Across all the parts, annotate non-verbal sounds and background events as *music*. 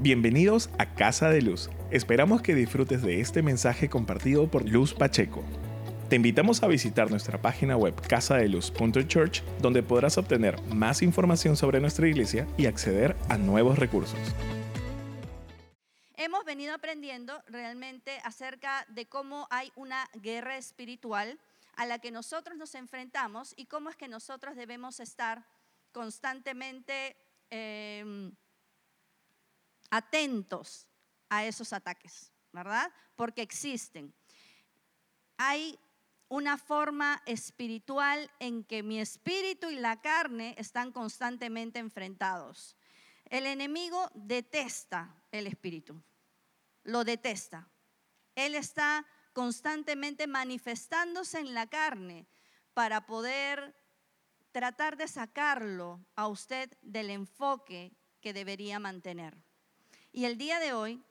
Bienvenidos a Casa de Luz. Esperamos que disfrutes de este mensaje compartido por Luz Pacheco. Te invitamos a visitar nuestra página web casadeluz.church donde podrás obtener más información sobre nuestra iglesia y acceder a nuevos recursos. Hemos venido aprendiendo realmente acerca de cómo hay una guerra espiritual a la que nosotros nos enfrentamos y cómo es que nosotros debemos estar constantemente... Em, atentos a esos ataques, ¿verdad? Porque existen. Hay una forma espiritual en que mi espíritu y la carne están constantemente enfrentados. El enemigo detesta el espíritu, lo detesta. Él está constantemente manifestándose en la carne para poder tratar de sacarlo a usted del enfoque que debería mantener. Y el día de hoy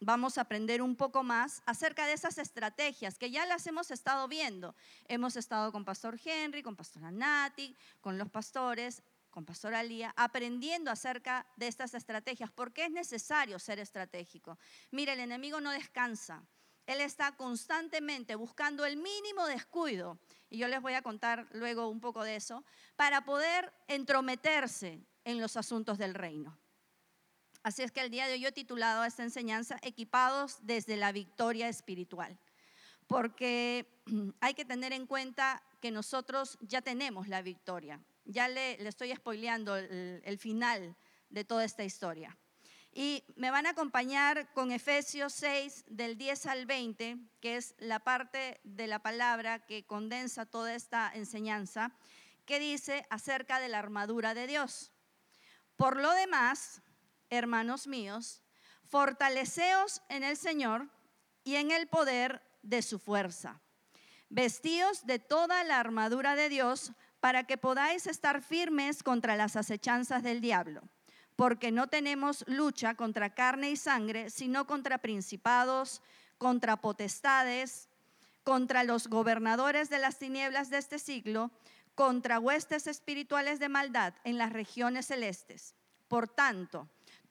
vamos a aprender un poco más acerca de esas estrategias que ya las hemos estado viendo. Hemos estado con Pastor Henry, con Pastora Nati, con los pastores, con Pastora Lía, aprendiendo acerca de estas estrategias. ¿Por qué es necesario ser estratégico? Mire, el enemigo no descansa. Él está constantemente buscando el mínimo descuido, y yo les voy a contar luego un poco de eso, para poder entrometerse en los asuntos del reino. Así es que el día de hoy yo he titulado a esta enseñanza Equipados desde la victoria espiritual, porque *clears throat* hay que tener en cuenta que nosotros ya tenemos la victoria. Ya le, estoy spoileando el, el final de toda esta historia. Y me van a acompañar con Efesios 6 del 10 al 20, que es la parte de la palabra que condensa toda esta enseñanza, que dice acerca de la armadura de Dios. Por lo demás, hermanos míos, fortaleceos en el Señor y en el poder de su fuerza. Vestíos de toda la armadura de Dios para que podáis estar firmes contra las acechanzas del diablo, porque no tenemos lucha contra carne y sangre, sino contra principados, contra potestades, contra los gobernadores de las tinieblas de este siglo, contra huestes espirituales de maldad en las regiones celestes. Por tanto,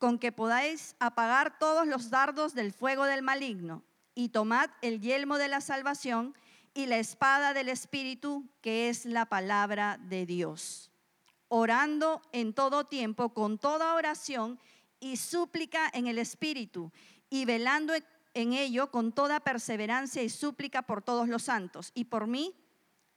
con que podáis apagar todos los dardos del fuego del maligno, y tomad el yelmo de la salvación y la espada del Espíritu, que es la palabra de Dios, orando en todo tiempo con toda oración y súplica en el Espíritu, y velando en ello con toda perseverancia y súplica por todos los santos, y por mí,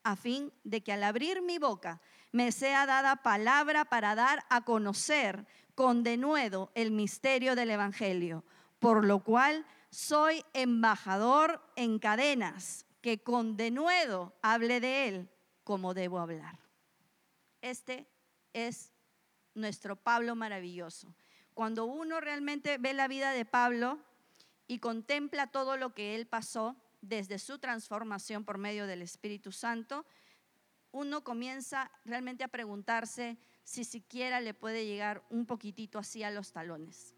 a fin de que al abrir mi boca me sea dada palabra para dar a conocer con denuedo el misterio del Evangelio, por lo cual soy embajador en cadenas, que con denuedo hable de él como debo hablar. Este es nuestro Pablo maravilloso. Cuando uno realmente ve la vida de Pablo y contempla todo lo que él pasó desde su transformación por medio del Espíritu Santo, uno comienza realmente a preguntarse si siquiera le puede llegar un poquitito así a los talones.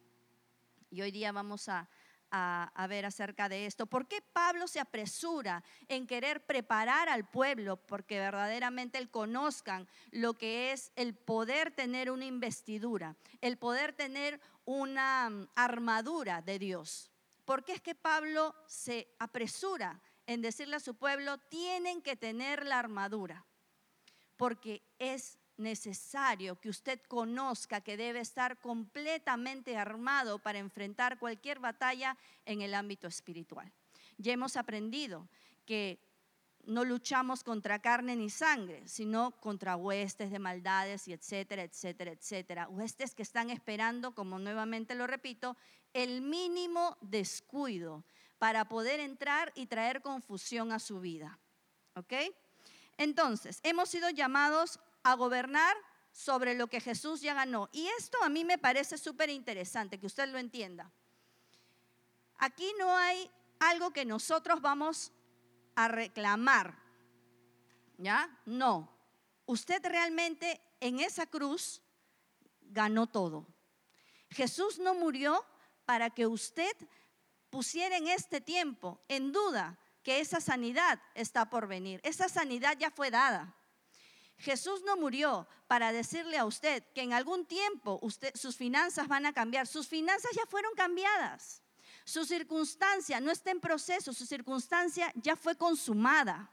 Y hoy día vamos a, a, ver acerca de esto. ¿Por qué Pablo se apresura en querer preparar al pueblo? Porque verdaderamente él conozcan lo que es el poder tener una investidura, el poder tener una mm, armadura de Dios. ¿Por qué es que Pablo se apresura en decirle a su pueblo, tienen que tener la armadura? porque es necesario que usted conozca que debe estar completamente armado para enfrentar cualquier batalla en el ámbito espiritual. Ya hemos aprendido que no luchamos contra carne ni sangre, sino contra huestes de maldades y etcétera, etcétera, etcétera. Huestes que están esperando, como nuevamente lo repito, el mínimo descuido para poder entrar y traer confusión a su vida. ¿Ok? Entonces, hemos sido llamados a gobernar sobre lo que Jesús ya ganó. Y esto a mí me parece súper interesante, que usted lo entienda. aquí no hay algo que nosotros vamos a reclamar. ¿Ya? No. Usted realmente en esa cruz ganó todo. Jesús no murió para que usted pusiera en este tiempo en duda que esa sanidad está por venir. Esa sanidad ya fue dada. Jesús no murió para decirle a usted que en algún tiempo usted, sus finanzas van a cambiar. Sus finanzas ya fueron cambiadas. Su circunstancia no está en proceso, su circunstancia ya fue consumada.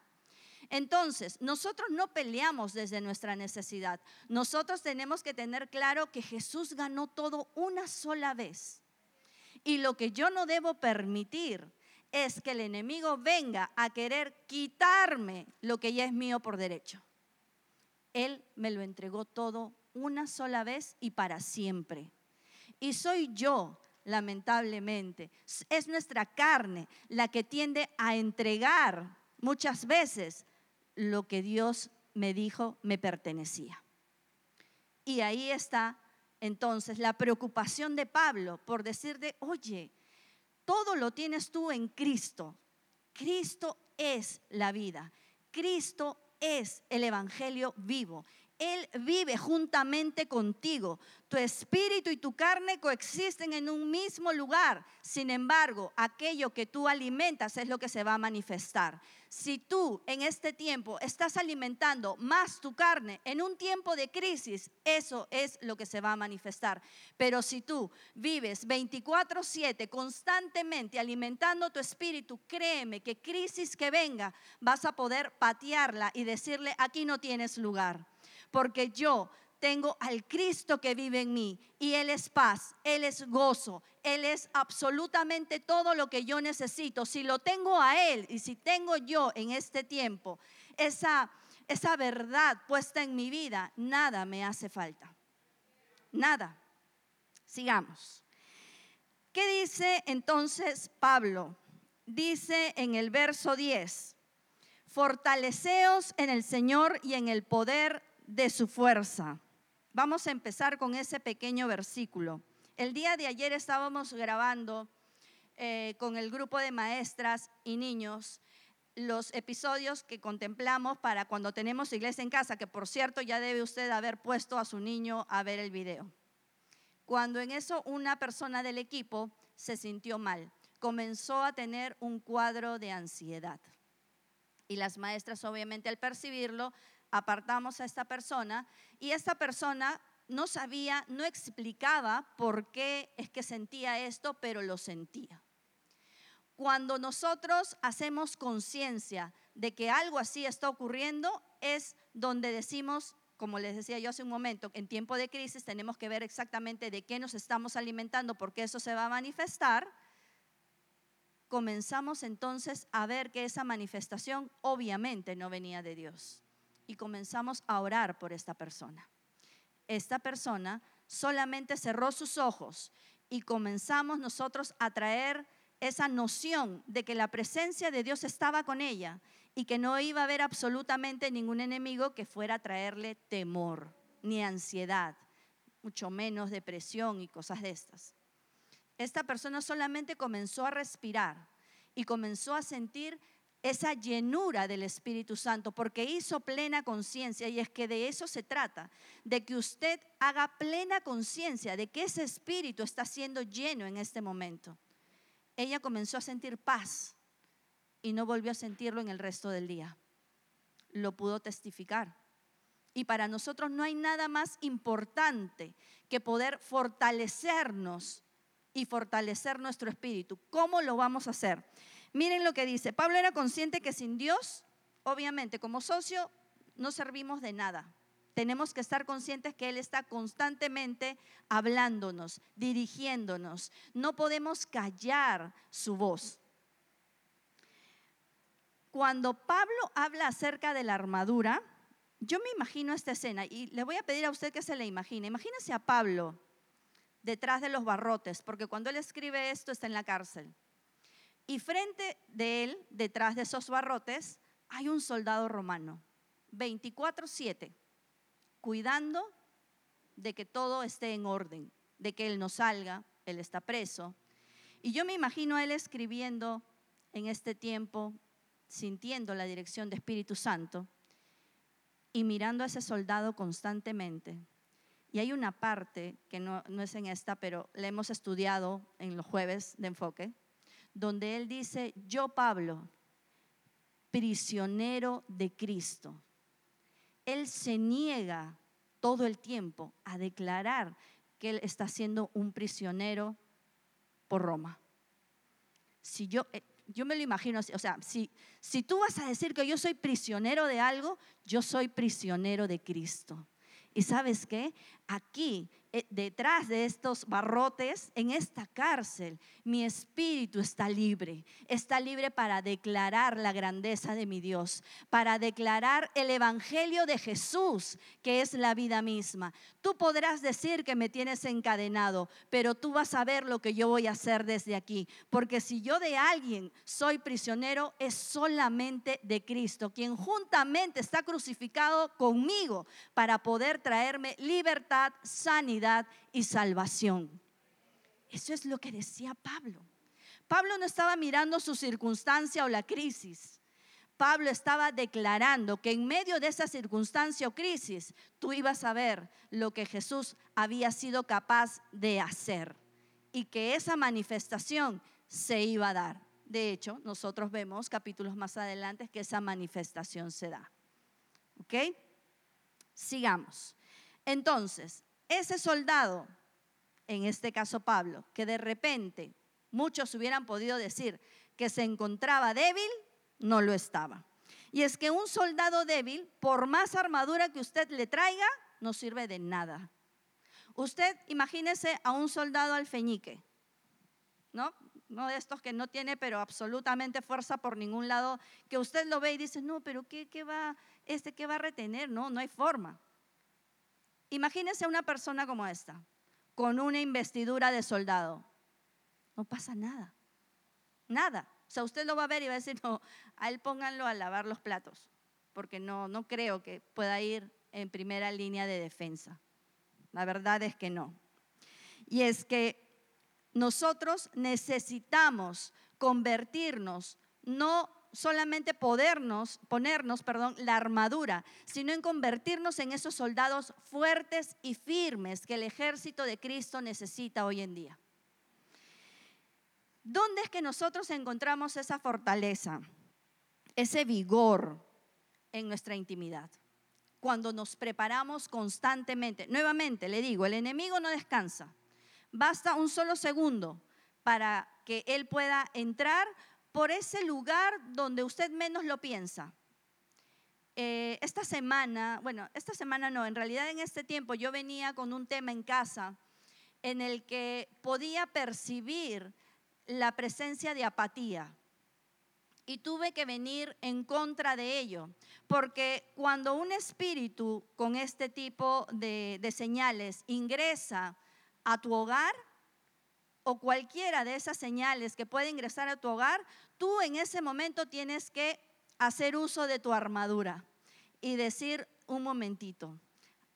Entonces, nosotros no peleamos desde nuestra necesidad. Nosotros tenemos que tener claro que Jesús ganó todo una sola vez. Y lo que yo no debo permitir es que el enemigo venga a querer quitarme lo que ya es mío por derecho. Él me lo entregó todo una sola vez y para siempre. Y soy yo, lamentablemente, es nuestra carne la que tiende a entregar muchas veces lo que Dios me dijo me pertenecía. Y ahí está entonces la preocupación de Pablo por decirle, oye, todo lo tienes tú en Cristo. Cristo es la vida. Cristo es el Evangelio vivo. Él vive juntamente contigo. Tu espíritu y tu carne coexisten en un mismo lugar. Sin embargo, aquello que tú alimentas es lo que se va a manifestar. Si tú en este tiempo estás alimentando más tu carne en un tiempo de crisis, eso es lo que se va a manifestar. Pero si tú vives 24/7 constantemente alimentando tu espíritu, créeme que crisis que venga, vas a poder patearla y decirle, aquí no tienes lugar porque yo tengo al Cristo que vive en mí y Él es paz, Él es gozo, Él es absolutamente todo lo que yo necesito. Si lo tengo a Él y si tengo yo en este tiempo esa, esa verdad puesta en mi vida, nada me hace falta. Nada. Sigamos. ¿Qué dice entonces Pablo? Dice en el verso 10, fortaleceos en el Señor y en el poder de su fuerza. Vamos a empezar con ese pequeño versículo. El día de ayer estábamos grabando eh, con el grupo de maestras y niños los episodios que contemplamos para cuando tenemos iglesia en casa, que por cierto ya debe usted haber puesto a su niño a ver el video. Cuando en eso una persona del equipo se sintió mal, comenzó a tener un cuadro de ansiedad. Y las maestras obviamente al percibirlo apartamos a esta persona y esta persona no sabía, no explicaba por qué es que sentía esto, pero lo sentía. Cuando nosotros hacemos conciencia de que algo así está ocurriendo, es donde decimos, como les decía yo hace un momento, en tiempo de crisis tenemos que ver exactamente de qué nos estamos alimentando, porque eso se va a manifestar. Comenzamos entonces a ver que esa manifestación obviamente no venía de Dios y comenzamos a orar por esta persona. Esta persona solamente cerró sus ojos y comenzamos nosotros a traer esa noción de que la presencia de Dios estaba con ella y que no iba a haber absolutamente ningún enemigo que fuera a traerle temor ni ansiedad, mucho menos depresión y cosas de estas. Esta persona solamente comenzó a respirar y comenzó a sentir esa llenura del Espíritu Santo, porque hizo plena conciencia, y es que de eso se trata, de que usted haga plena conciencia de que ese Espíritu está siendo lleno en este momento. Ella comenzó a sentir paz y no volvió a sentirlo en el resto del día. Lo pudo testificar. Y para nosotros no hay nada más importante que poder fortalecernos y fortalecer nuestro espíritu. ¿Cómo lo vamos a hacer? Miren lo que dice. Pablo era consciente que sin Dios, obviamente, como socio, no servimos de nada. Tenemos que estar conscientes que Él está constantemente hablándonos, dirigiéndonos. No podemos callar su voz. Cuando Pablo habla acerca de la armadura, yo me imagino esta escena y le voy a pedir a usted que se la imagine. Imagínese a Pablo detrás de los barrotes, porque cuando él escribe esto está en la cárcel. Y frente de él, detrás de esos barrotes, hay un soldado romano, 24/7, cuidando de que todo esté en orden, de que él no salga, él está preso. Y yo me imagino a él escribiendo en este tiempo, sintiendo la dirección de Espíritu Santo y mirando a ese soldado constantemente. Y hay una parte que no, no es en esta, pero la hemos estudiado en los jueves de enfoque, donde él dice, yo Pablo, prisionero de Cristo. Él se niega todo el tiempo a declarar que él está siendo un prisionero por Roma. Si yo, eh, yo me lo imagino o sea, si, si tú vas a decir que yo soy prisionero de algo, yo soy prisionero de Cristo. Y sabes qué? Aquí detrás de estos barrotes, en esta cárcel, mi espíritu está libre. Está libre para declarar la grandeza de mi Dios, para declarar el Evangelio de Jesús, que es la vida misma. Tú podrás decir que me tienes encadenado, pero tú vas a ver lo que yo voy a hacer desde aquí. Porque si yo de alguien soy prisionero, es solamente de Cristo, quien juntamente está crucificado conmigo para poder traerme libertad, sanidad y salvación. Eso es lo que decía Pablo. Pablo no estaba mirando su circunstancia o la crisis. Pablo estaba declarando que en medio de esa circunstancia o crisis tú ibas a ver lo que Jesús había sido capaz de hacer y que esa manifestación se iba a dar. De hecho, nosotros vemos capítulos más adelante que esa manifestación se da. ¿Ok? Sigamos. Entonces, ese soldado, en este caso Pablo, que de repente muchos hubieran podido decir que se encontraba débil, no lo estaba. Y es que un soldado débil, por más armadura que usted le traiga, no sirve de nada. Usted imagínese a un soldado alfeñique, ¿no? No de estos que no tiene, pero absolutamente fuerza por ningún lado, que usted lo ve y dice, no, pero ¿qué, qué va, este, qué va a retener? No, no hay forma. Imagínense una persona como esta, con una investidura de soldado. No pasa nada. Nada. O sea, usted lo va a ver y va a decir, *laughs* no, a él pónganlo a lavar los platos, porque no, no creo que pueda ir en primera línea de defensa. La verdad es que no. Y es que nosotros necesitamos convertirnos no solamente podernos, ponernos, perdón, la armadura, sino en convertirnos en esos soldados fuertes y firmes que el ejército de Cristo necesita hoy en día. ¿Dónde es que nosotros encontramos esa fortaleza, ese vigor en nuestra intimidad? Cuando nos preparamos constantemente. Nuevamente, le digo, el enemigo no descansa. Basta un solo segundo para que él pueda entrar por ese lugar donde usted menos lo piensa. Eh, esta semana, bueno, esta semana no, en realidad en este tiempo yo venía con un tema en casa en el que podía percibir la presencia de apatía. Y tuve que venir en contra de ello, porque cuando un espíritu con este tipo de, de señales ingresa a tu hogar, o cualquiera de esas señales que puede ingresar a tu hogar, tú en ese momento tienes que hacer uso de tu armadura y decir un momentito,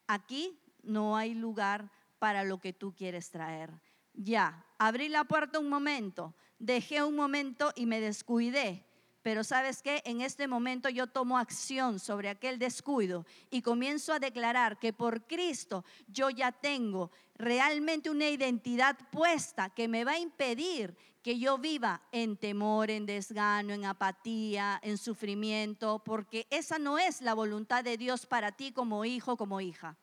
aquí no hay lugar para lo que tú quieres traer. Ya, abrí la puerta un momento, dejé un momento y me descuidé pero sabes qué, en este momento yo tomo acción sobre aquel descuido y comienzo a declarar que por Cristo yo ya tengo realmente una identidad puesta que me va a impedir que yo viva en temor, en desgano, en apatía, en sufrimiento, porque esa no es la voluntad de Dios para ti como hijo, como hija.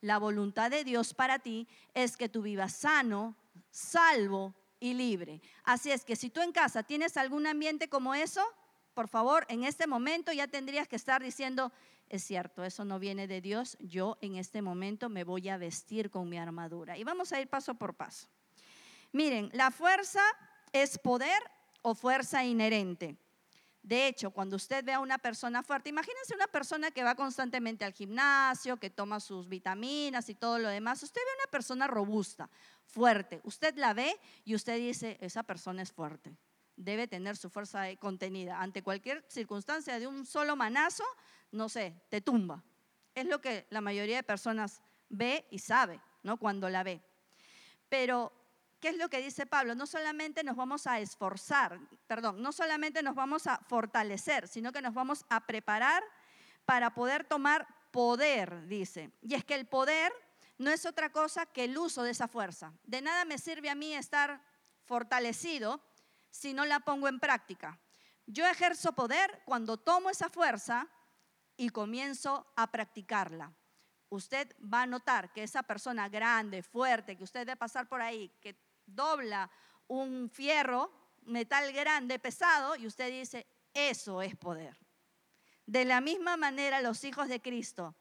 La voluntad de Dios para ti es que tú vivas sano, salvo Así es que si tú en casa tienes algún ambiente como eso, por favor, en este momento ya tendrías que estar diciendo, es cierto, eso no viene de Dios, yo en este momento me voy a vestir con mi armadura. Y vamos a ir paso por paso. Miren, la fuerza es poder o fuerza inherente. De hecho, cuando usted ve a una persona fuerte, imagínense una persona que va constantemente al gimnasio, que toma sus vitaminas y todo lo demás. Usted ve a una persona robusta, fuerte. Usted la ve y usted dice, esa persona es fuerte. Debe tener su fuerza contenida. Ante cualquier circunstancia de un solo manazo, no sé, te tumba. Es lo que la mayoría de personas ve y sabe, ¿no? Cuando la ve. Pero, ¿qué ¿qué es lo que dice Pablo? No solamente nos vamos a esforzar, perdón, no solamente nos vamos a fortalecer, sino que nos vamos a preparar para poder tomar poder, dice. Y es que el poder no es otra cosa que el uso de esa fuerza. De nada me sirve a mí estar fortalecido si no la pongo en práctica. Yo ejerzo poder cuando tomo esa fuerza y comienzo a practicarla. Usted va a notar que esa persona grande, fuerte, que usted debe pasar por ahí, que dobla un fierro, metal grande, pesado, y usted dice, eso es poder. De la misma manera, los hijos de Cristo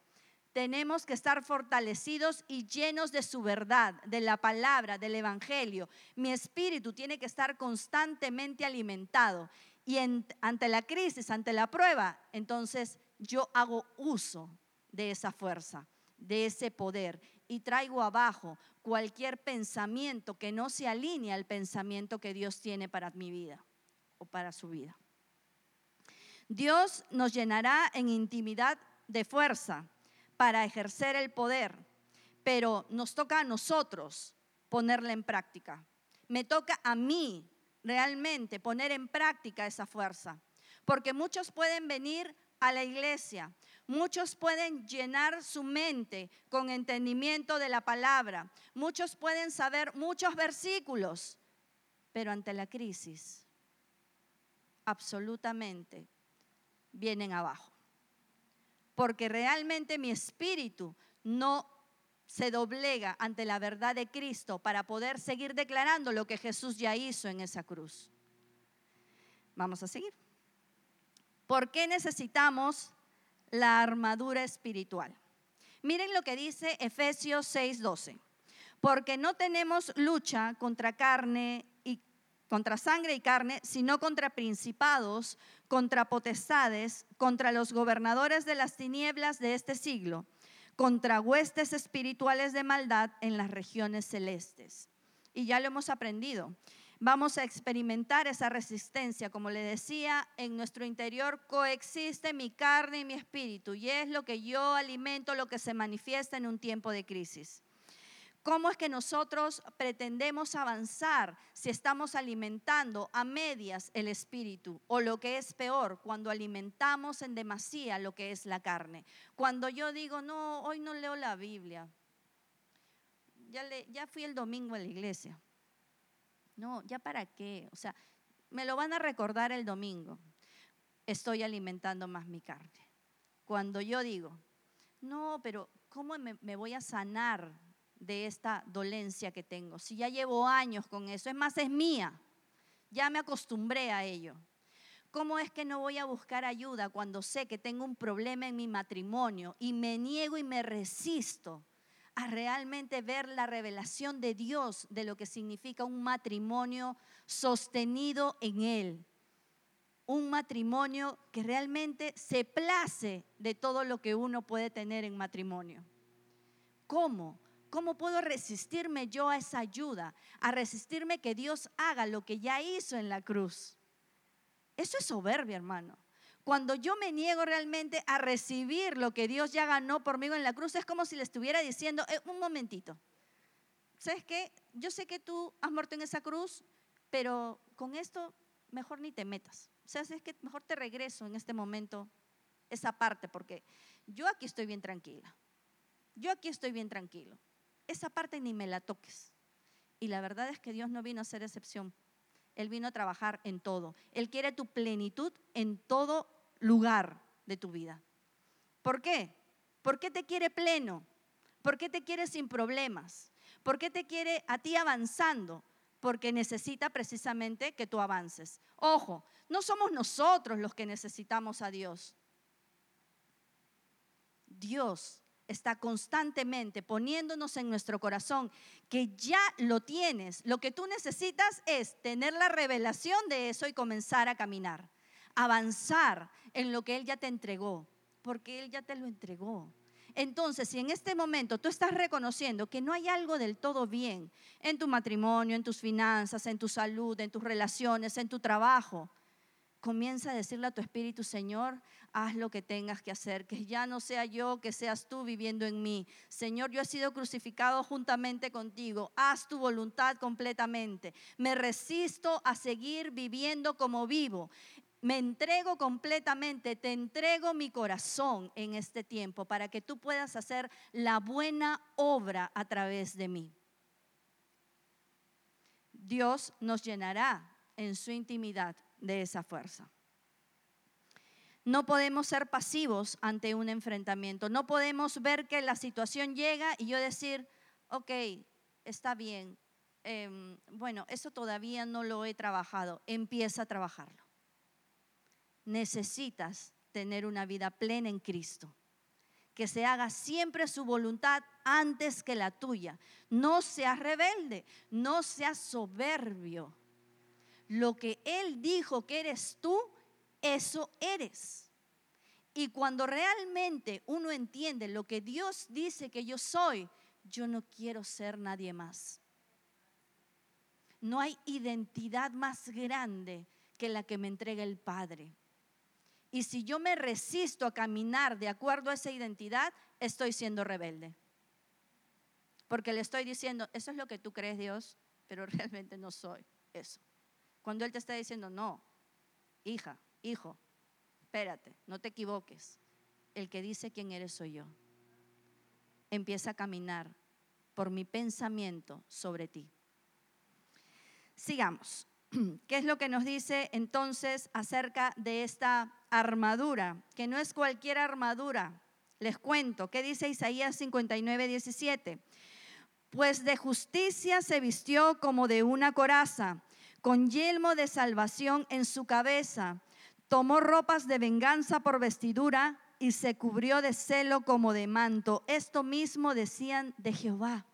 tenemos que estar fortalecidos y llenos de su verdad, de la palabra, del Evangelio. Mi espíritu tiene que estar constantemente alimentado. Y ante la crisis, ante la prueba, entonces yo hago uso de esa fuerza, de ese poder y traigo abajo cualquier pensamiento que no se alinee al pensamiento que Dios tiene para mi vida o para su vida. Dios nos llenará en intimidad de fuerza para ejercer el poder, pero nos toca a nosotros ponerla en práctica. Me toca a mí realmente poner en práctica esa fuerza, porque muchos pueden venir a la iglesia, muchos pueden llenar su mente con entendimiento de la palabra, muchos pueden saber muchos versículos, pero ante la crisis, absolutamente vienen abajo porque realmente mi espíritu no se doblega ante la verdad de Cristo para poder seguir declarando lo que Jesús ya hizo en esa cruz. Vamos a seguir. ¿Por qué necesitamos la armadura espiritual? Miren lo que dice Efesios 6:12. Porque no tenemos lucha contra carne y contra sangre y carne, sino contra principados, contra potestades, contra los gobernadores de las tinieblas de este siglo, contra huestes espirituales de maldad en las regiones celestes. Y ya lo hemos aprendido. Vamos a experimentar esa resistencia. Como le decía, en nuestro interior coexiste mi carne y mi espíritu y es lo que yo alimento, lo que se manifiesta en un tiempo de crisis. ¿Cómo es que nosotros pretendemos avanzar si estamos alimentando a medias el espíritu? O lo que es peor, cuando alimentamos en demasía lo que es la carne. Cuando yo digo, no, hoy no leo la Biblia. Ya, le, fui el domingo a la iglesia. No, ya para qué. O sea, me lo van a recordar el domingo. Estoy alimentando más mi carne. Cuando yo digo, no, pero ¿cómo me, voy a sanar de esta dolencia que tengo. Si ya llevo años con eso, es más, es mía. Ya me acostumbré a ello. ¿Cómo es que no voy a buscar ayuda cuando sé que tengo un problema en mi matrimonio y me niego y me resisto a realmente ver la revelación de Dios de lo que significa un matrimonio sostenido en Él? Un matrimonio que realmente se place de todo lo que uno puede tener en matrimonio. ¿Cómo? ¿Cómo puedo resistirme yo a esa ayuda? A resistirme que Dios haga lo que ya hizo en la cruz. Eso es soberbia, hermano. Cuando yo me niego realmente a recibir lo que Dios ya ganó por mí en la cruz, es como si le estuviera diciendo, eh, un momentito, ¿sabes qué? Yo sé que tú has muerto en esa cruz, pero con esto mejor ni te metas. O sea, mejor te regreso en este momento esa parte, porque yo aquí estoy bien tranquila. Yo aquí estoy bien tranquilo esa parte ni me la toques. Y la verdad es que Dios no vino a ser excepción. Él vino a trabajar en todo. Él quiere tu plenitud en todo lugar de tu vida. ¿Por qué? ¿Por qué te quiere pleno? ¿Por qué te quiere sin problemas? ¿Por qué te quiere a ti avanzando? Porque necesita precisamente que tú avances. Ojo, no somos nosotros los que necesitamos a Dios. Dios está constantemente poniéndonos en nuestro corazón que ya lo tienes. Lo que tú necesitas es tener la revelación de eso y comenzar a caminar, avanzar en lo que Él ya te entregó, porque Él ya te lo entregó. Entonces, si en este momento tú estás reconociendo que no hay algo del todo bien en tu matrimonio, en tus finanzas, en tu salud, en tus relaciones, en tu trabajo, comienza a decirle a tu espíritu, Señor, haz lo que tengas que hacer, que ya no sea yo, que seas tú viviendo en mí. Señor, yo he sido crucificado juntamente contigo, haz tu voluntad completamente. Me resisto a seguir viviendo como vivo. Me entrego completamente, te entrego mi corazón en este tiempo para que tú puedas hacer la buena obra a través de mí. Dios nos llenará en su intimidad de esa fuerza. No podemos ser pasivos ante un enfrentamiento. No podemos ver que la situación llega y yo decir, ok, está bien. Em, bueno, eso todavía no lo he trabajado. Empieza a trabajarlo. Necesitas tener una vida plena en Cristo. Que se haga siempre su voluntad antes que la tuya. No seas rebelde, no seas soberbio lo que Él dijo que eres tú, eso eres. Y cuando realmente uno entiende lo que Dios dice que yo soy, yo no quiero ser nadie más. No hay identidad más grande que la que me entrega el Padre. Y si yo me resisto a caminar de acuerdo a esa identidad, estoy siendo rebelde. Porque le estoy diciendo, eso es lo que tú crees Dios, pero *laughs* realmente no soy eso. Cuando Él te está diciendo, no, hija, hijo, espérate, no te equivoques. El que dice quién eres soy yo. Empieza a caminar por mi pensamiento sobre ti. Sigamos. *clears throat* ¿Qué es lo que nos dice entonces acerca de esta armadura? Que no es cualquier armadura. Les cuento, ¿qué dice Isaías 59, 17? Pues de justicia se vistió como de una coraza con yelmo de salvación en su cabeza, tomó ropas de venganza por vestidura y se cubrió de celo como de manto. Esto mismo decían de Jehová.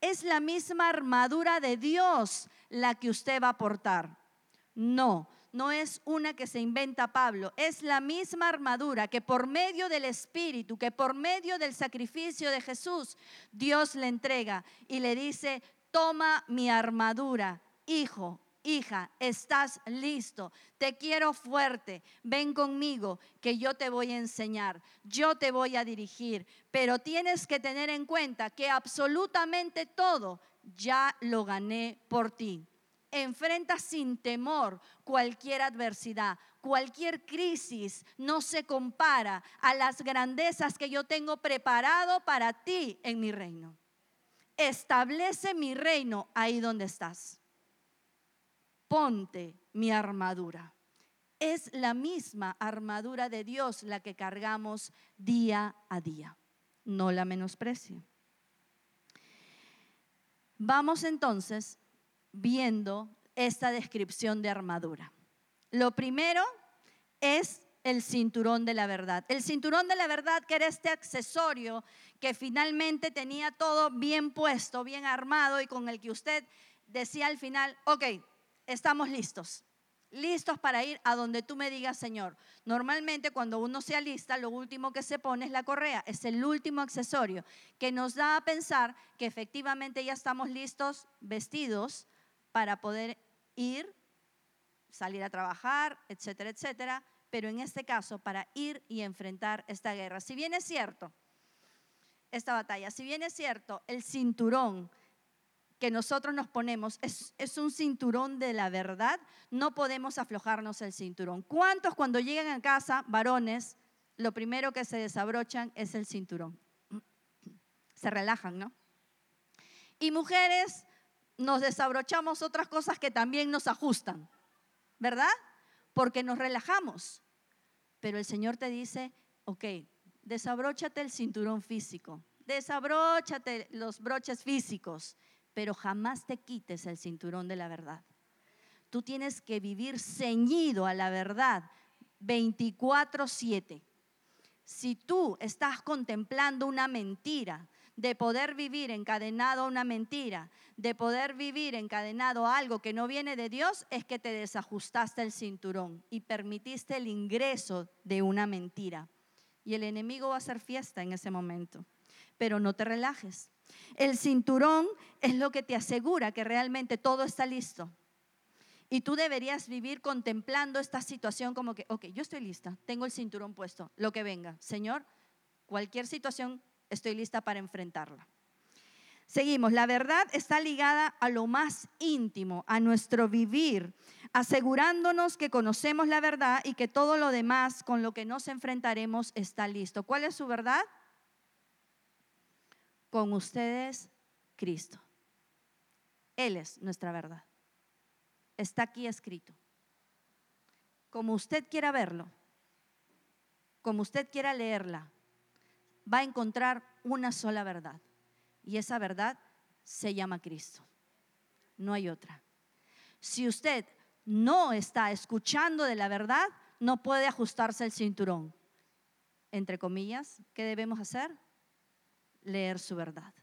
Es la misma armadura de Dios la que usted va a portar. No, no es una que se inventa Pablo, es la misma armadura que por medio del Espíritu, que por medio del sacrificio de Jesús, Dios le entrega y le dice, toma mi armadura hijo, hija, estás listo, te quiero fuerte, ven conmigo que yo te voy a enseñar, yo te voy a dirigir, pero tienes que tener en cuenta que absolutamente todo ya lo gané por ti. Enfrenta sin temor cualquier adversidad, cualquier crisis. No se compara a las grandezas que yo tengo preparado para ti en mi reino. Establece mi reino ahí donde estás ponte mi armadura. Es la misma armadura de Dios la que cargamos día a día. No la menosprecie. Vamos entonces viendo esta descripción de armadura. Lo primero es el cinturón de la verdad. El cinturón de la verdad que era este accesorio que finalmente tenía todo bien puesto, bien armado y con el que usted decía al final, ok, estamos listos. Listos para ir a donde tú me digas, Señor. Normalmente cuando uno se alista, lo último que se pone es la correa. Es el último accesorio que nos da a pensar que efectivamente ya estamos listos, vestidos, para poder ir, salir a trabajar, etcétera, etcétera. Pero en este caso, para ir y enfrentar esta guerra. Si bien es cierto, esta batalla, si bien es cierto, el cinturón que nosotros nos ponemos es, un cinturón de la verdad, no podemos aflojarnos el cinturón. ¿Cuántos cuando llegan a casa, varones, lo primero que se desabrochan es el cinturón? *clears throat* Se relajan, ¿no? Y mujeres, nos desabrochamos otras cosas que también nos ajustan, ¿verdad? Porque nos relajamos. Pero el Señor te dice, ok, desabróchate el cinturón físico, desabróchate los broches físicos pero jamás te quites el cinturón de la verdad. Tú tienes que vivir ceñido a la verdad 24/7. Si tú estás contemplando una mentira, de poder vivir encadenado a una mentira, de poder vivir encadenado a algo que no viene de Dios, es que te desajustaste el cinturón y permitiste el ingreso de una mentira. Y el enemigo va a hacer fiesta en ese momento. Pero no te relajes. El cinturón es lo que te asegura que realmente todo está listo. Y tú deberías vivir contemplando esta situación como que, ok, yo estoy lista, tengo el cinturón puesto, lo que venga. Señor, cualquier situación, estoy lista para enfrentarla. Seguimos, la verdad está ligada a lo más íntimo, a nuestro vivir, asegurándonos que conocemos la verdad y que todo lo demás con lo que nos enfrentaremos está listo. ¿Cuál es su verdad? Con ustedes, Cristo. Él es nuestra verdad. Está aquí escrito. Como usted quiera verlo, como usted quiera leerla, va a encontrar una sola verdad. Y esa verdad se llama Cristo. No hay otra. Si usted no está escuchando de la verdad, no puede ajustarse el cinturón. Entre comillas, ¿qué debemos hacer? Leer su verdad,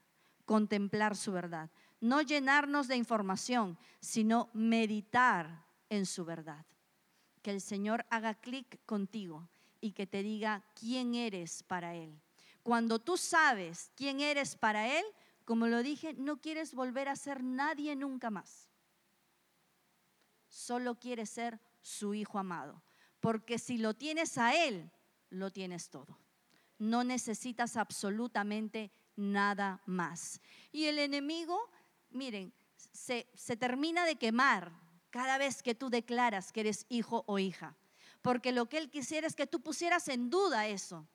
contemplar su verdad. No llenarnos de información, sino meditar en su verdad. Que el Señor haga clic contigo y que te diga quién eres para Él. Cuando tú sabes quién eres para Él, como lo dije, no quieres volver a ser nadie nunca más. Solo quieres ser su hijo amado. Porque si lo tienes a Él, lo tienes todo. No necesitas absolutamente nada más. Y el enemigo, miren, se, se termina de quemar cada vez que tú declaras que eres hijo o hija. Porque lo que Él quisiera es que tú pusieras en duda eso.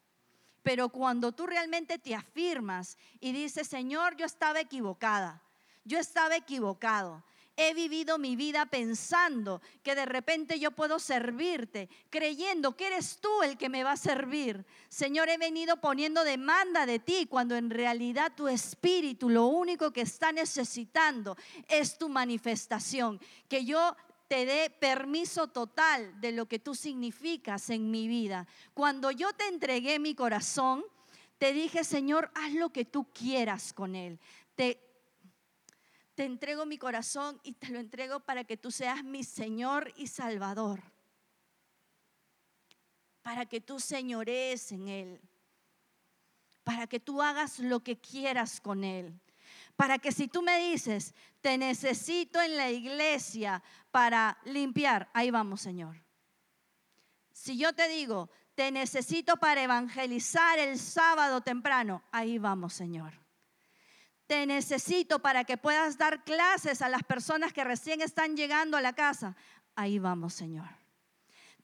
Pero cuando tú realmente te afirmas y dices, Señor, yo estaba equivocada, yo estaba equivocado. He vivido mi vida pensando que de repente yo puedo servirte, creyendo que eres tú el que me va a servir. Señor, he venido poniendo demanda de ti cuando en realidad tu espíritu lo único que está necesitando es tu manifestación. Que yo te dé permiso total de lo que tú significas en mi vida. Cuando yo te entregué mi corazón, te dije, Señor, haz lo que tú quieras con él. Te, te entrego mi corazón y te lo entrego para que tú seas mi Señor y Salvador. Para que tú señores en él. Para que tú hagas lo que quieras con él para que si tú me dices, te necesito en la iglesia para limpiar, ahí vamos, Señor. Si yo te digo, te necesito para evangelizar el sábado temprano, ahí vamos, Señor. Te necesito para que puedas dar clases a las personas que recién están llegando a la casa, ahí vamos, Señor.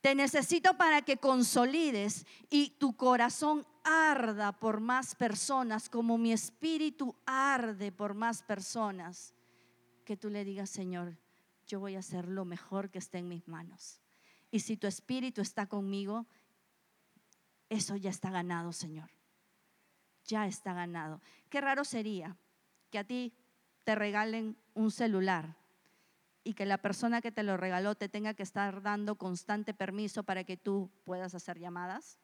Te necesito para que consolides y tu corazón arda por más personas, como mi espíritu arde por más personas. Que tú le digas, Señor, yo voy a hacer lo mejor que esté en mis manos. Y si tu espíritu está conmigo, eso ya está ganado, Señor. Ya está ganado. Qué raro sería que a ti te regalen un celular y que la persona que te lo regaló te tenga que estar dando constante permiso para que tú puedas hacer llamadas,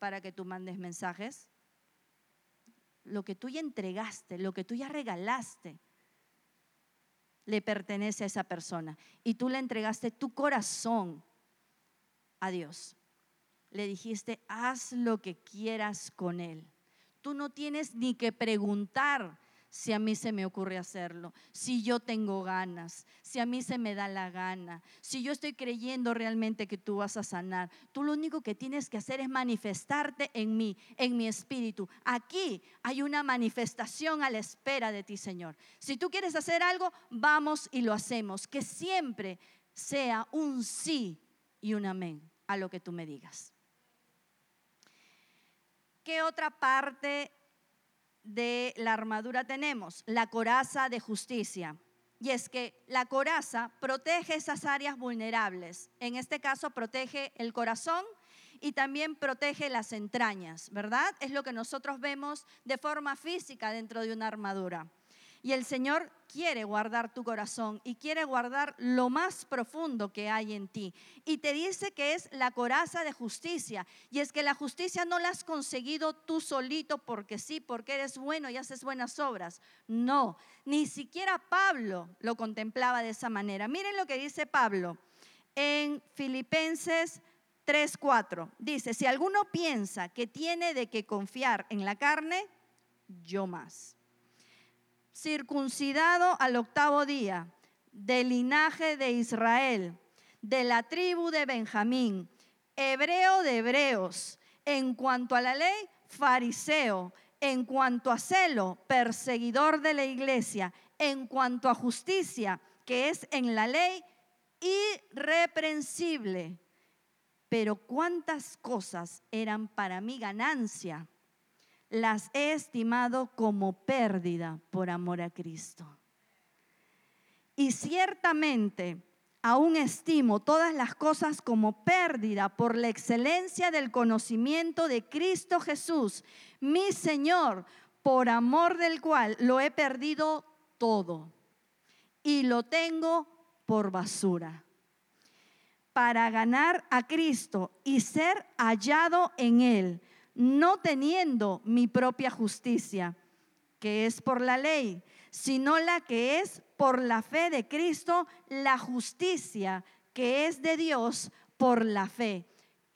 para que tú mandes mensajes. Lo que tú ya entregaste, lo que tú ya regalaste, le pertenece a esa persona. Y tú le entregaste tu corazón a Dios. Le dijiste, haz lo que quieras con él. Tú no tienes ni que preguntar si a mí se me ocurre hacerlo, si yo tengo ganas, si a mí se me da la gana, si yo estoy creyendo realmente que tú vas a sanar. Tú lo único que tienes que hacer es manifestarte en mí, en mi espíritu. Aquí hay una manifestación a la espera de ti, Señor. Si tú quieres hacer algo, vamos y lo hacemos. Que siempre sea un sí y un amén a lo que tú me digas. ¿Qué otra parte de la armadura tenemos? La coraza de justicia. Y es que la coraza protege esas áreas vulnerables. En este caso protege el corazón y también protege las entrañas, ¿verdad? Es lo que nosotros vemos de forma física dentro de una armadura. Y el Señor quiere guardar tu corazón y quiere guardar lo más profundo que hay en ti. Y te dice que es la coraza de justicia. Y es que la justicia no la has conseguido tú solito porque sí, porque eres bueno y haces buenas obras. No, ni siquiera Pablo lo contemplaba de esa manera. Miren lo que dice Pablo en Filipenses 3:4. Dice, si alguno piensa que tiene de que confiar en la carne, yo más circuncidado al octavo día, del linaje de Israel, de la tribu de Benjamín, hebreo de hebreos, en cuanto a la ley, fariseo, en cuanto a celo, perseguidor de la iglesia, en cuanto a justicia, que es en la ley, irreprensible. Pero cuántas cosas eran para mi ganancia, las he estimado como pérdida por amor a Cristo. Y ciertamente aún estimo todas las cosas como pérdida por la excelencia del conocimiento de Cristo Jesús, mi Señor, por amor del cual lo he perdido todo y lo tengo por basura, para ganar a Cristo y ser hallado en Él, no teniendo mi propia justicia, que es por la ley, sino la que es por la fe de Cristo, la justicia que es de Dios por la fe.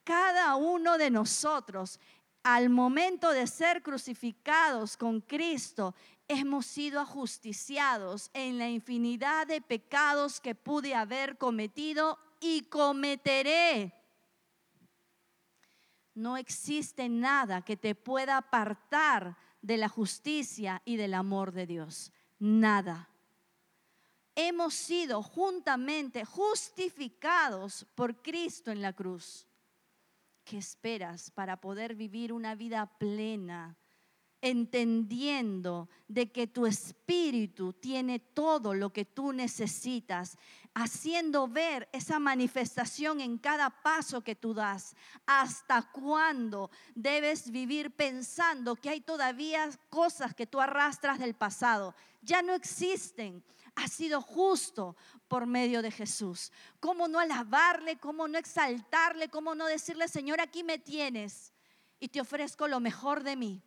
Cada uno de nosotros, al momento de ser crucificados con Cristo, hemos sido ajusticiados en la infinidad de pecados que pude haber cometido y cometeré. No existe nada que te pueda apartar de la justicia y del amor de Dios. Nada hemos sido juntamente justificados por Cristo en la cruz. ¿Qué esperas para poder vivir una vida plena? Entendiendo de que tu espíritu tiene todo lo que tú necesitas, haciendo ver esa manifestación en cada paso que tú das. ¿Hasta cuándo debes vivir pensando que hay todavía cosas que tú arrastras del pasado? Ya no existen ha sido justo por medio de Jesús. ¿Cómo no alabarle? ¿Cómo no exaltarle? ¿Cómo no decirle, Señor, aquí me tienes y te ofrezco lo mejor de mí,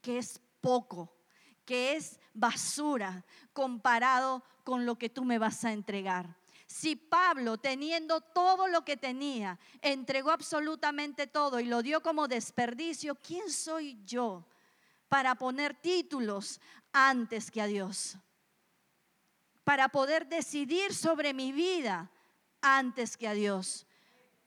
que es poco, que es basura comparado con lo que tú me vas a entregar? Si Pablo, teniendo todo lo que tenía, entregó absolutamente todo y lo dio como desperdicio, ¿quién soy yo para poner títulos antes que a Dios? para poder decidir sobre mi vida antes que a Dios,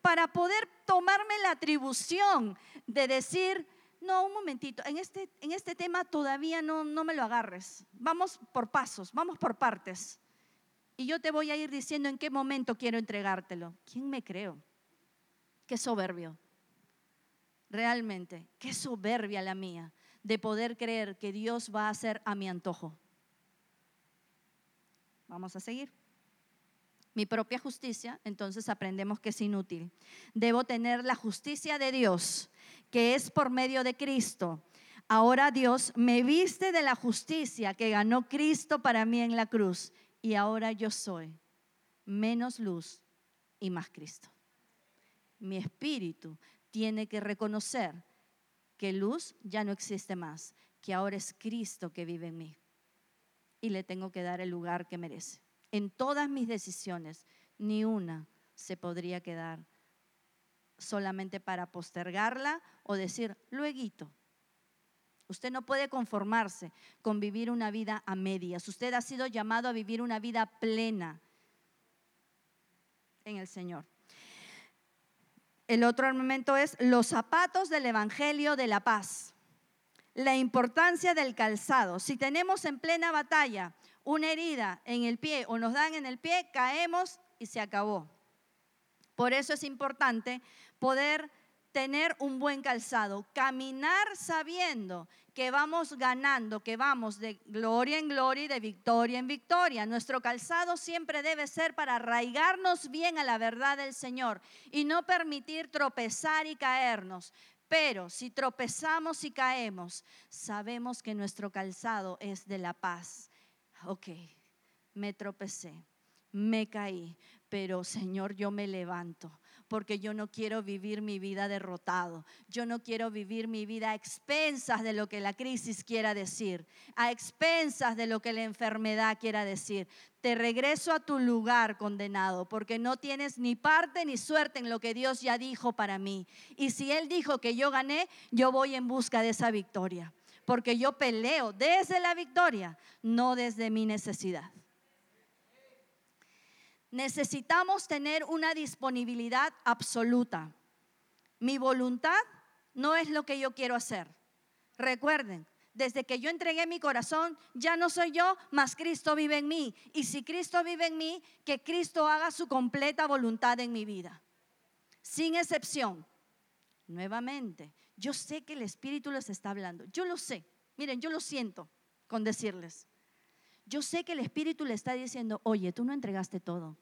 para poder tomarme la atribución de decir, no, un momentito, en este, en este tema todavía no, no me lo agarres, vamos por pasos, vamos por partes. Y yo te voy a ir diciendo en qué momento quiero entregártelo. ¿Quién me creo? Qué soberbio. Realmente, qué soberbia la mía de poder creer que Dios va a hacer a mi antojo. Vamos a seguir. Mi propia justicia, entonces aprendemos que es inútil. Debo tener la justicia de Dios, que es por medio de Cristo. Ahora Dios me viste de la justicia que ganó Cristo para mí en la cruz. Y ahora yo soy menos luz y más Cristo. Mi espíritu tiene que reconocer que luz ya no existe más, que ahora es Cristo que vive en mí y le tengo que dar el lugar que merece. En todas mis decisiones, ni una se podría quedar solamente para postergarla o decir, luego. Usted no puede conformarse con vivir una vida a medias. Usted ha sido llamado a vivir una vida plena en el Señor. El otro argumento es los zapatos del Evangelio de la paz la importancia del calzado. Si tenemos en plena batalla una herida en el pie o nos dan en el pie, caemos y se acabó. Por eso es importante poder tener un buen calzado, caminar sabiendo que vamos ganando, que vamos de gloria en gloria y de victoria en victoria. Nuestro calzado siempre debe ser para arraigarnos bien a la verdad del Señor y no permitir tropezar y caernos. Pero si tropezamos y caemos, sabemos que nuestro calzado es de la paz. Ok, me tropecé, me caí, pero Señor, yo me levanto porque yo no quiero vivir mi vida derrotado. Yo no quiero vivir mi vida a expensas de lo que la crisis quiera decir, a expensas de lo que la enfermedad quiera decir. Te regreso a tu lugar condenado, porque no tienes ni parte ni suerte en lo que Dios ya dijo para mí. Y si Él dijo que yo gané, yo voy en busca de esa victoria, porque yo peleo desde la victoria, no desde mi necesidad. Necesitamos tener una disponibilidad absoluta. Mi voluntad no es lo que yo quiero hacer. Recuerden, desde que yo entregué mi corazón, ya no soy yo, mas Cristo vive en mí. Y si Cristo vive en mí, que Cristo haga su completa voluntad en mi vida. Sin excepción. Nuevamente, yo sé que el Espíritu les está hablando. Yo lo sé. Miren, yo lo siento con decirles. Yo sé que el Espíritu le está diciendo, oye, tú no entregaste todo.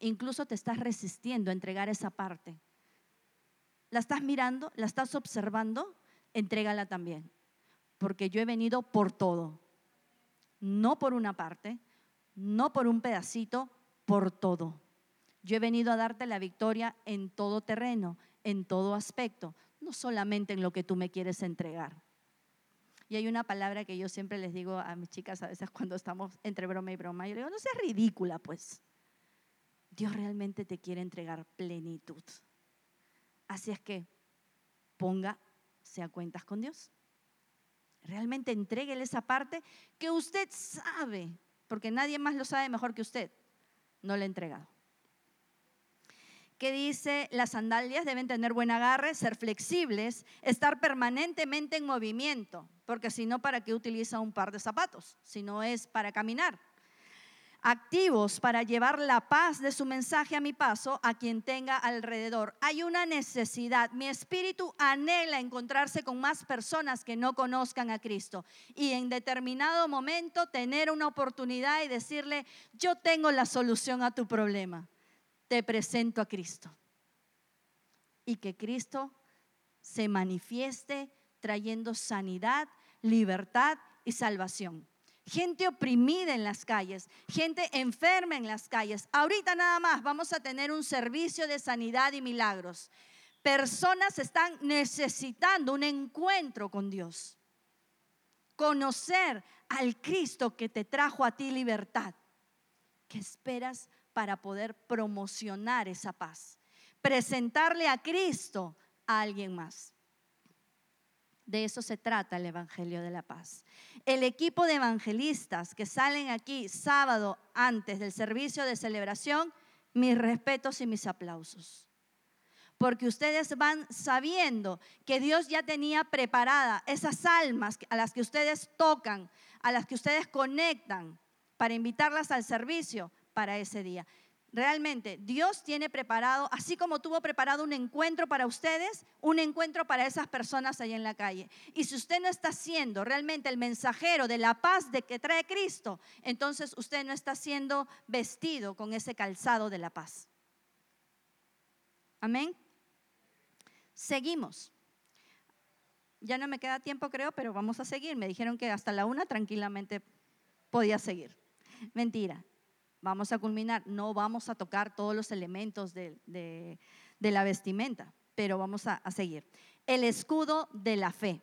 Incluso te estás resistiendo a entregar esa parte. ¿La estás mirando? ¿La estás observando? Entrégala también porque yo he venido por todo. No por una parte, no por un pedacito, por todo. Yo he venido a darte la victoria en todo terreno, en todo aspecto, no solamente en lo que tú me quieres entregar. Y hay una palabra que yo siempre les digo a mis chicas a veces cuando estamos entre broma y broma. Yo le digo, no seas ridícula, pues. Dios realmente te quiere entregar plenitud. Así es que póngase a cuentas con Dios. Realmente entréguele esa parte que usted sabe, porque nadie más lo sabe mejor que usted. No le he entregado. ¿Qué dice? Las sandalias deben tener buen agarre, ser flexibles, estar permanentemente en movimiento, porque si no, ¿para qué utiliza un par de zapatos? Si no es para caminar activos para llevar la paz de su mensaje a mi paso a quien tenga alrededor. Hay una necesidad. Mi espíritu anhela encontrarse con más personas que no conozcan a Cristo y en determinado momento tener una oportunidad y decirle, yo tengo la solución a tu problema. Te presento a Cristo. Y que Cristo se manifieste trayendo sanidad, libertad y salvación gente oprimida en las calles, gente enferma en las calles. Ahorita nada más vamos a tener un servicio de sanidad y milagros. Personas están necesitando un encuentro con Dios. Conocer al Cristo que te trajo a ti libertad. ¿Qué esperas para poder promocionar esa paz? Presentarle a Cristo a alguien más. De eso se trata el Evangelio de la Paz. El equipo de evangelistas que salen aquí sábado antes del servicio de celebración, mis respetos y mis aplausos. Porque ustedes van sabiendo que Dios ya tenía preparada esas almas a las que ustedes tocan, a las que ustedes conectan para invitarlas al servicio para ese día. Realmente Dios tiene preparado, así como tuvo preparado un encuentro para ustedes, un encuentro para esas personas ahí en la calle. Y si usted no está siendo realmente el mensajero de la paz de que trae Cristo, entonces usted no está siendo vestido con ese calzado de la paz. Amén. Seguimos. Ya no me queda tiempo, creo, pero vamos a seguir. Me dijeron que hasta la una tranquilamente podía seguir. Mentira vamos a culminar. No vamos a tocar todos los elementos de, la vestimenta, pero vamos a, seguir. El escudo de la fe.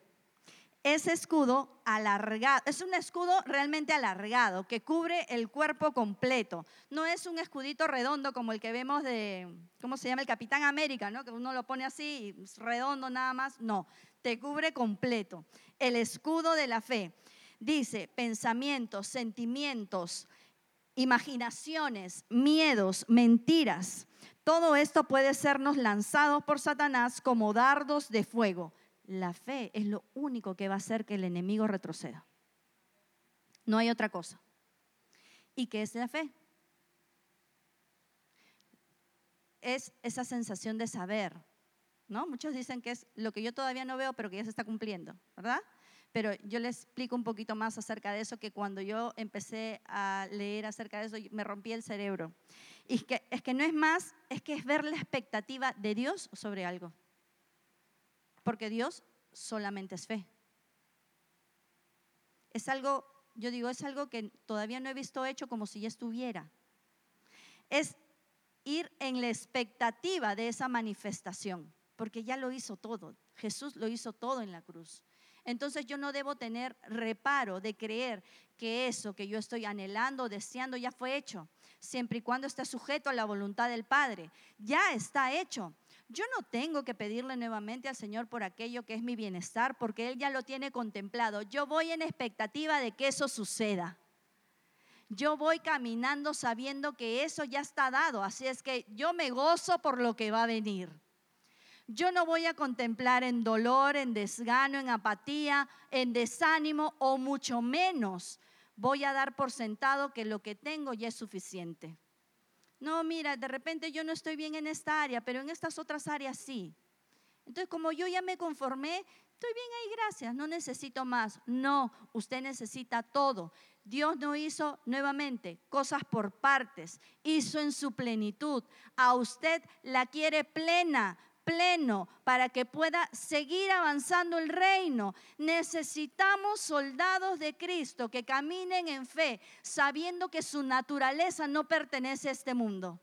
Ese escudo alargado, es un escudo realmente alargado que cubre el cuerpo completo. No es un escudito redondo como el que vemos de, ¿cómo se llama? El Capitán América, ¿no? Que uno lo pone así, redondo nada más. No, te cubre completo. El escudo de la fe. Dice pensamientos, sentimientos, imaginaciones, miedos, mentiras. Todo esto puede sernos lanzado por Satanás como dardos de fuego. La fe es lo único que va a hacer que el enemigo retroceda. No hay otra cosa. ¿Y qué es la fe? Es esa sensación de saber, ¿no? Muchos dicen que es lo que yo todavía no veo, pero que ya se está cumpliendo, ¿verdad? Pero yo les explico un poquito más acerca de eso, que cuando yo empecé a leer acerca de eso, me rompí el cerebro. Y es que, es que no es más, es que es ver la expectativa de Dios sobre algo. Porque Dios solamente es fe. Es algo, yo digo, es algo que todavía no he visto hecho como si ya estuviera. Es ir en la expectativa de esa manifestación, porque ya lo hizo todo. Jesús lo hizo todo en la cruz. Entonces yo no debo tener reparo de creer que eso que yo estoy anhelando, deseando, ya fue hecho, siempre y cuando esté sujeto a la voluntad del Padre. Ya está hecho. Yo no tengo que pedirle nuevamente al Señor por aquello que es mi bienestar, porque Él ya lo tiene contemplado. Yo voy en expectativa de que eso suceda. yo voy caminando sabiendo que eso ya está dado. Así es que yo me gozo por lo que va a venir. Yo no voy a contemplar en dolor, en desgano, en apatía, en desánimo o mucho menos voy a dar por sentado que lo que tengo ya es suficiente. No, mira, de repente yo no estoy bien en esta área, pero en estas otras áreas sí. Entonces, como yo ya me conformé, estoy bien ahí, gracias, no necesito más. No, usted necesita todo. Dios no hizo nuevamente cosas por partes, hizo en su plenitud. A usted la quiere plena, pleno para que pueda seguir avanzando el reino. Necesitamos soldados de Cristo que caminen en fe, sabiendo que su naturaleza no pertenece a este mundo,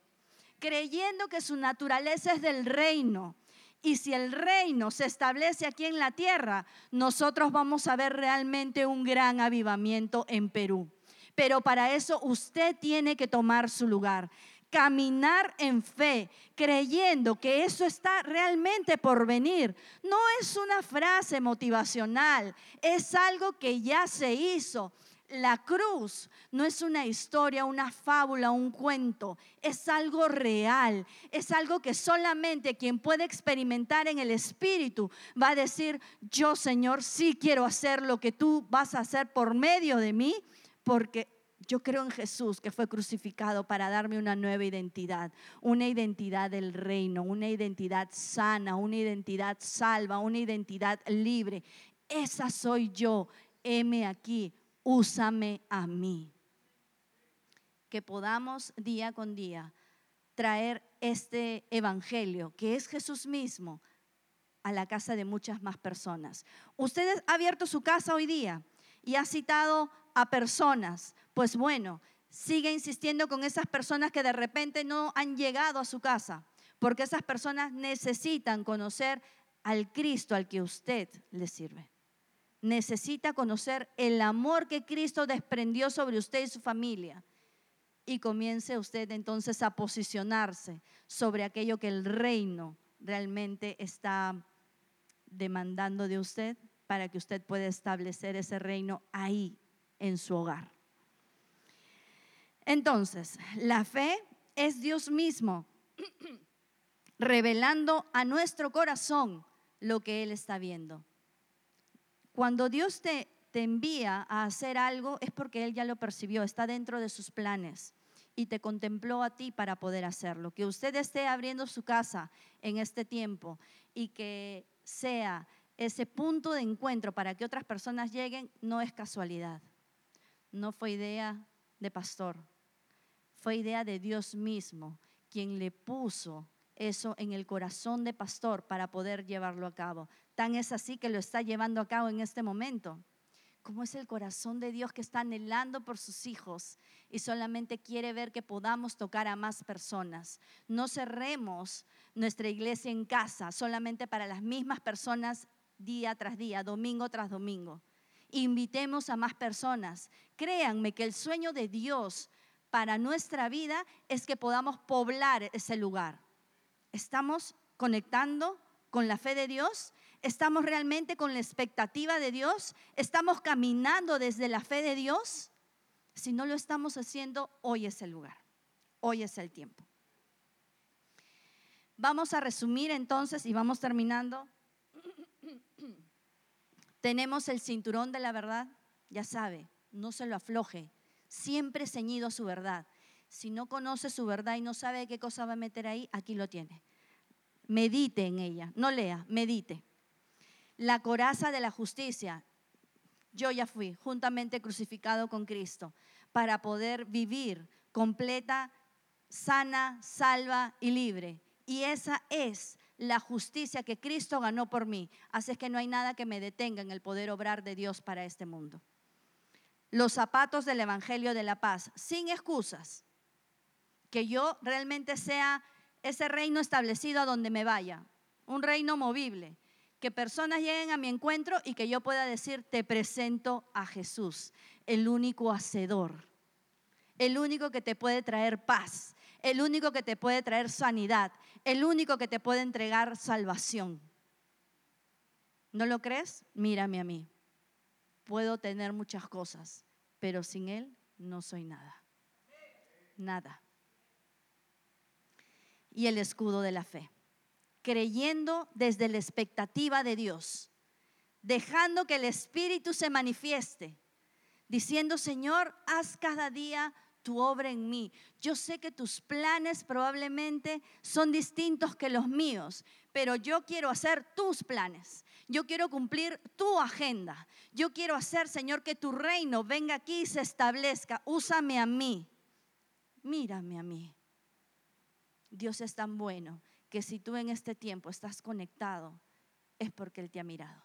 creyendo que su naturaleza es del reino. Y si el reino se establece aquí en la tierra, nosotros vamos a ver realmente un gran avivamiento en Perú. Pero para eso usted tiene que tomar su lugar caminar en fe, creyendo que eso está realmente por venir. No es una frase motivacional, es algo que ya se hizo. La cruz no es una historia, una fábula, un cuento, es algo real, es algo que solamente quien puede experimentar en el Espíritu va a decir, yo Señor sí quiero hacer lo que tú vas a hacer por medio de mí, porque yo creo en Jesús que fue crucificado para darme una nueva identidad, una identidad del reino, una identidad sana, una identidad salva, una identidad libre. Esa soy yo. Heme aquí, úsame a mí. Que podamos día con día traer este evangelio, que es Jesús mismo, a la casa de muchas más personas. Usted ha abierto su casa hoy día y ha citado a personas, pues bueno, sigue insistiendo con esas personas que de repente no han llegado a su casa, porque esas personas necesitan conocer al Cristo al que usted le sirve. Necesita conocer el amor que Cristo desprendió sobre usted y su familia. Y comience usted entonces a posicionarse sobre aquello que el reino realmente está demandando de usted para que usted pueda establecer ese reino ahí en su hogar. Entonces, la fe es Dios mismo revelando a nuestro corazón lo que Él está viendo. Cuando Dios te, te envía a hacer algo es porque Él ya lo percibió, está dentro de sus planes y te contempló a ti para poder hacerlo. Que usted esté abriendo su casa en este tiempo y que sea ese punto de encuentro para que otras personas lleguen, no es casualidad. No fue idea de pastor, fue idea de Dios mismo, quien le puso eso en el corazón de pastor para poder llevarlo a cabo. Tan es así que lo está llevando a cabo en este momento. ¿Cómo es el corazón de Dios que está anhelando por sus hijos y solamente quiere ver que podamos tocar a más personas? No cerremos nuestra iglesia en casa solamente para las mismas personas día tras día, domingo tras domingo. Invitemos a más personas. Créanme que el sueño de Dios para nuestra vida es que podamos poblar ese lugar. ¿Estamos conectando con la fe de Dios? ¿Estamos realmente con la expectativa de Dios? ¿Estamos caminando desde la fe de Dios? Si no lo estamos haciendo, hoy es el lugar, hoy es el tiempo. Vamos a resumir entonces y vamos terminando. *clears throat* Tenemos el cinturón de la verdad, ya sabe, no se lo afloje, siempre ceñido a su verdad. Si no conoce su verdad y no sabe qué cosa va a meter ahí, aquí lo tiene. Medite en ella, no lea, medite. La coraza de la justicia. Yo ya fui juntamente crucificado con Cristo para poder vivir completa, sana, salva y libre. Y esa es la justicia que Cristo ganó por mí. Así es que no hay nada que me detenga en el poder obrar de Dios para este mundo los zapatos del Evangelio de la Paz, sin excusas. Que yo realmente sea ese reino establecido a donde me vaya, un reino movible. Que personas lleguen a mi encuentro y que yo pueda decir, te presento a Jesús, el único hacedor, el único que te puede traer paz, el único que te puede traer sanidad, el único que te puede entregar salvación. ¿No lo crees? Mírame a mí puedo tener muchas cosas, pero sin Él no soy nada. Nada. Y el escudo de la fe. Creyendo desde la expectativa de Dios. Dejando que el Espíritu se manifieste. Diciendo, Señor, haz cada día tu obra en mí. Yo sé que tus planes probablemente son distintos que los míos, pero yo quiero hacer tus planes. Yo quiero cumplir tu agenda. Yo quiero hacer, Señor, que tu reino venga aquí y se establezca. Úsame a mí. Mírame a mí. Dios es tan bueno que si tú en este tiempo estás conectado, es porque Él te ha mirado.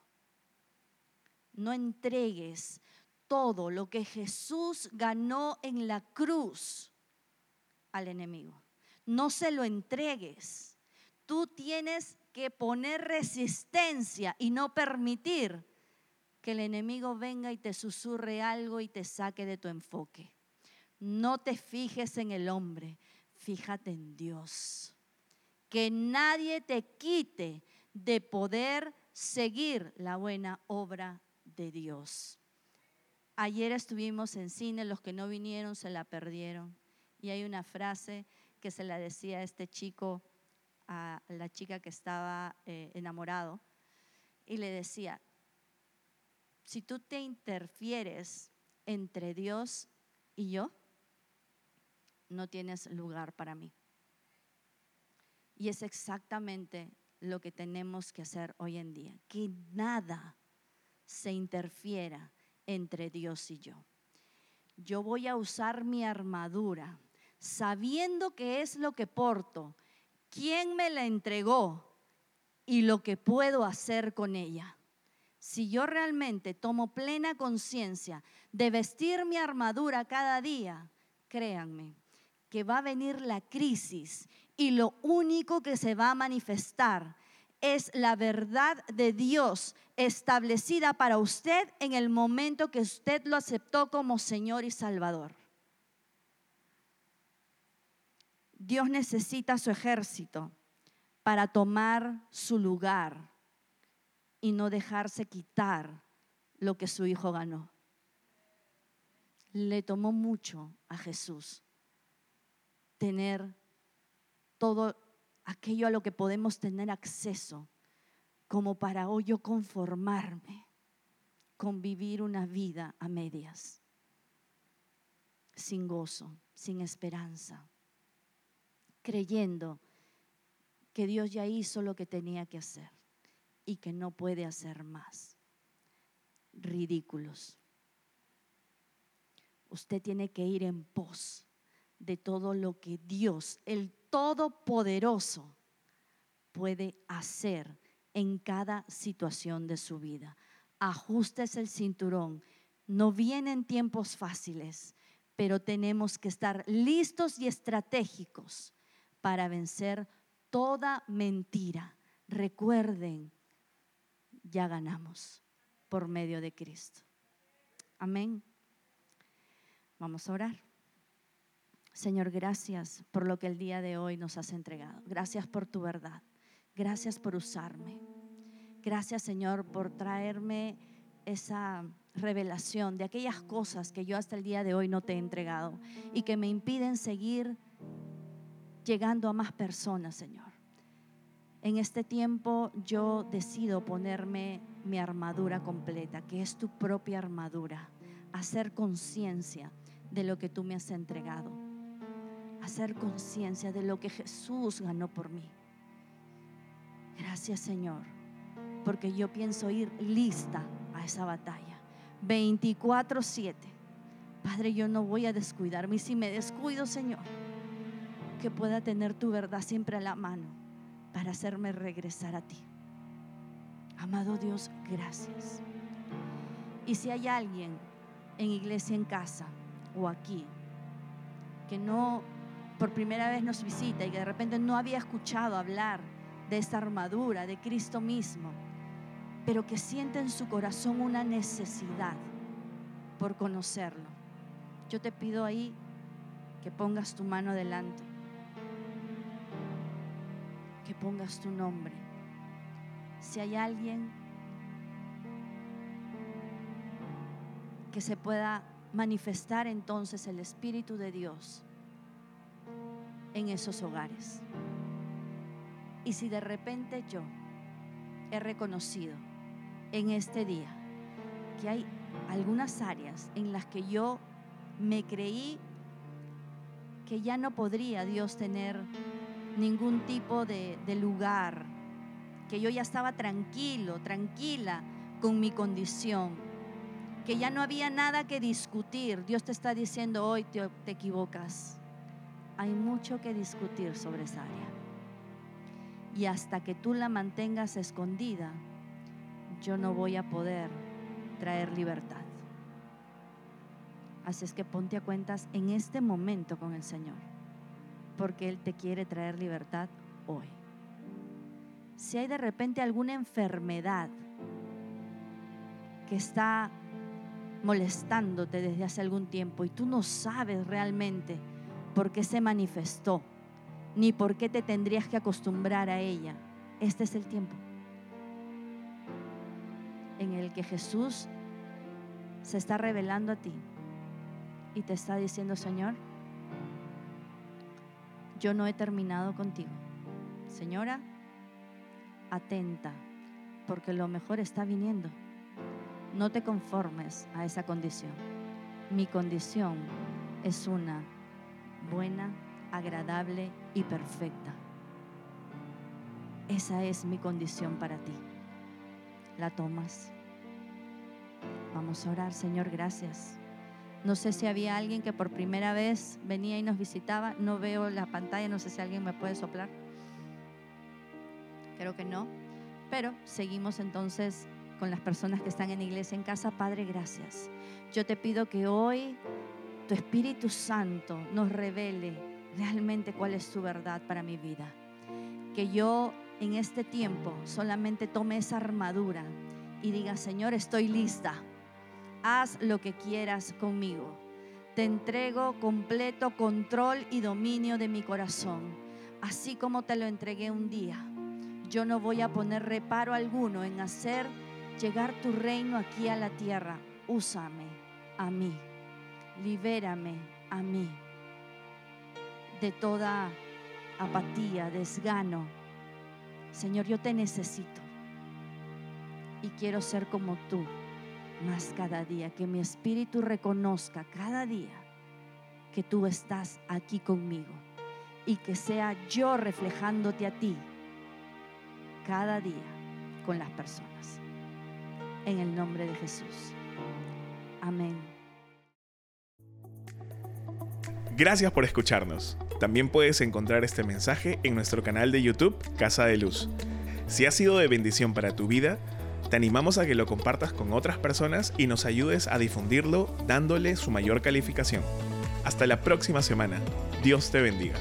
No entregues todo lo que Jesús ganó en la cruz al enemigo. No se lo entregues. Tú tienes que poner resistencia y no permitir que el enemigo venga y te susurre algo y te saque de tu enfoque. No te fijes en el hombre, fíjate en Dios. Que nadie te quite de poder seguir la buena obra de Dios. Ayer estuvimos en cine, los que no vinieron se la perdieron. Y hay una frase que se la decía a este chico, a la chica que estaba eh, enamorado, y le decía, si tú te interfieres entre Dios y yo, no tienes lugar para mí. Y es exactamente lo que tenemos que hacer hoy en día, que nada se interfiera entre Dios y yo. Yo voy a usar mi armadura sabiendo que es lo que porto, quién me la entregó y lo que puedo hacer con ella. Si yo realmente tomo plena conciencia de vestir mi armadura cada día, créanme que va a venir la crisis y lo único que se va a manifestar es la verdad de Dios establecida para usted en el momento que usted lo aceptó como Señor y Salvador. Dios necesita su ejército para tomar su lugar y no dejarse quitar lo que su hijo ganó. Le tomó mucho a Jesús tener todo aquello a lo que podemos tener acceso, como para hoy yo conformarme con vivir una vida a medias, sin gozo, sin esperanza, creyendo que Dios ya hizo lo que tenía que hacer y que no puede hacer más. Ridículos. Usted tiene que ir en pos de todo lo que Dios, el Todopoderoso, puede hacer en cada situación de su vida. Ajustes el cinturón. No vienen tiempos fáciles, pero tenemos que estar listos y estratégicos para vencer toda mentira. Recuerden, ya ganamos por medio de Cristo. Amén. Vamos a orar. Señor, gracias por lo que el día de hoy nos has entregado. Gracias por tu verdad. Gracias por usarme. Gracias, Señor, por traerme esa revelación de aquellas cosas que yo hasta el día de hoy no te he entregado y que me impiden seguir llegando a más personas, Señor. En este tiempo yo decido ponerme mi armadura completa, que es tu propia armadura, hacer conciencia de lo que tú me has entregado hacer conciencia de lo que Jesús ganó por mí. Gracias Señor, porque yo pienso ir lista a esa batalla. 24/7. Padre, yo no voy a descuidarme. Y si me descuido, Señor, que pueda tener tu verdad siempre a la mano para hacerme regresar a ti. Amado Dios, gracias. Y si hay alguien en iglesia en casa o aquí que no por primera vez nos visita y que de repente no había escuchado hablar de esta armadura, de Cristo mismo, pero que siente en su corazón una necesidad por conocerlo. Yo te pido ahí que pongas tu mano delante, pongas tu nombre. Si hay alguien que se pueda manifestar entonces el Espíritu de Dios en esos hogares. Y si de repente yo he reconocido en este día que hay algunas áreas en las que yo me creí que ya no podría Dios tener ningún tipo de, lugar, que yo ya estaba tranquilo, tranquila con mi condición, que ya no había nada que discutir. Dios te está diciendo hoy te, te equivocas. Hay mucho que discutir sobre esa área. Y hasta que tú la mantengas escondida, yo no voy a poder traer libertad. Así es que ponte a cuentas en este momento con el Señor, porque Él te quiere traer libertad hoy. Si hay de repente alguna enfermedad que está molestándote desde hace algún tiempo y tú no sabes realmente por qué se manifestó, ni por qué te tendrías que acostumbrar a ella, este es el tiempo en el que Jesús se está revelando a ti y te está diciendo, Señor, yo no he terminado contigo. Señora, atenta, porque lo mejor está viniendo. No te conformes a esa condición. Mi condición es una buena, agradable y perfecta. Esa es mi condición para ti. ¿La tomas? Vamos a orar, Señor, gracias. No sé si había alguien que por primera vez venía y nos visitaba. No veo la pantalla, no sé si alguien me puede soplar. Creo que no. Pero seguimos entonces con las personas que están en iglesia en casa. Padre, gracias. Yo te pido que hoy tu Espíritu Santo nos revele realmente cuál es tu verdad para mi vida. Que yo en este tiempo solamente tome esa armadura y diga, Señor, estoy lista haz lo que quieras conmigo. Te entrego completo control y dominio de mi corazón, así como te lo entregué un día. Yo no voy a poner reparo alguno en hacer llegar tu reino aquí a la tierra. Úsame a mí, libérame a mí de toda apatía, desgano. Señor, yo te necesito y quiero ser como tú más cada día, que mi espíritu reconozca cada día que tú estás aquí conmigo y que sea yo reflejándote a ti cada día con las personas. En el nombre de Jesús. Amén. Gracias por escucharnos. También puedes encontrar este mensaje en nuestro canal de YouTube Casa de Luz. Si ha sido de bendición para tu vida, te animamos a que lo compartas con otras personas y nos ayudes a difundirlo dándole su mayor calificación. Hasta la próxima semana. Dios te bendiga.